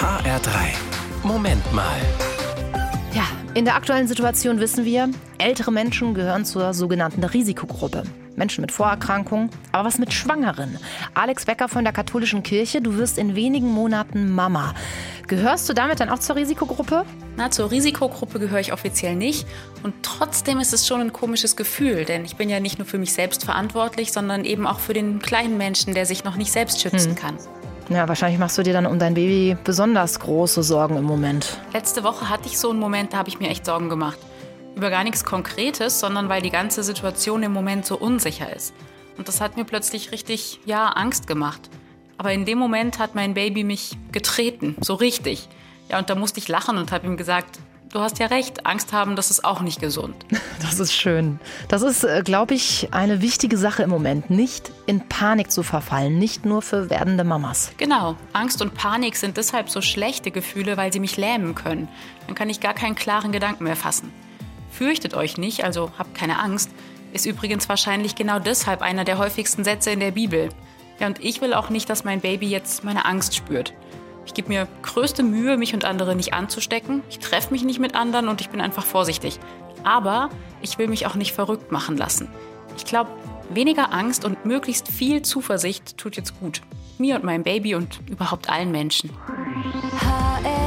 HR3. Moment mal. Ja, in der aktuellen Situation wissen wir, ältere Menschen gehören zur sogenannten Risikogruppe. Menschen mit Vorerkrankungen. Aber was mit Schwangeren? Alex Becker von der Katholischen Kirche, du wirst in wenigen Monaten Mama. Gehörst du damit dann auch zur Risikogruppe? Na, zur Risikogruppe gehöre ich offiziell nicht. Und trotzdem ist es schon ein komisches Gefühl, denn ich bin ja nicht nur für mich selbst verantwortlich, sondern eben auch für den kleinen Menschen, der sich noch nicht selbst schützen hm. kann. Ja, wahrscheinlich machst du dir dann um dein Baby besonders große Sorgen im Moment. Letzte Woche hatte ich so einen Moment, da habe ich mir echt Sorgen gemacht. Über gar nichts Konkretes, sondern weil die ganze Situation im Moment so unsicher ist. Und das hat mir plötzlich richtig, ja, Angst gemacht. Aber in dem Moment hat mein Baby mich getreten, so richtig. Ja, und da musste ich lachen und habe ihm gesagt, du hast ja recht, Angst haben, das ist auch nicht gesund. Das ist schön. Das ist, äh, glaube ich, eine wichtige Sache im Moment, nicht in Panik zu verfallen, nicht nur für werdende Mamas. Genau, Angst und Panik sind deshalb so schlechte Gefühle, weil sie mich lähmen können. Dann kann ich gar keinen klaren Gedanken mehr fassen. Fürchtet euch nicht, also habt keine Angst, ist übrigens wahrscheinlich genau deshalb einer der häufigsten Sätze in der Bibel. Ja, und ich will auch nicht, dass mein Baby jetzt meine Angst spürt. Ich gebe mir größte Mühe, mich und andere nicht anzustecken. Ich treffe mich nicht mit anderen und ich bin einfach vorsichtig. Aber ich will mich auch nicht verrückt machen lassen. Ich glaube, weniger Angst und möglichst viel Zuversicht tut jetzt gut. Mir und meinem Baby und überhaupt allen Menschen. HR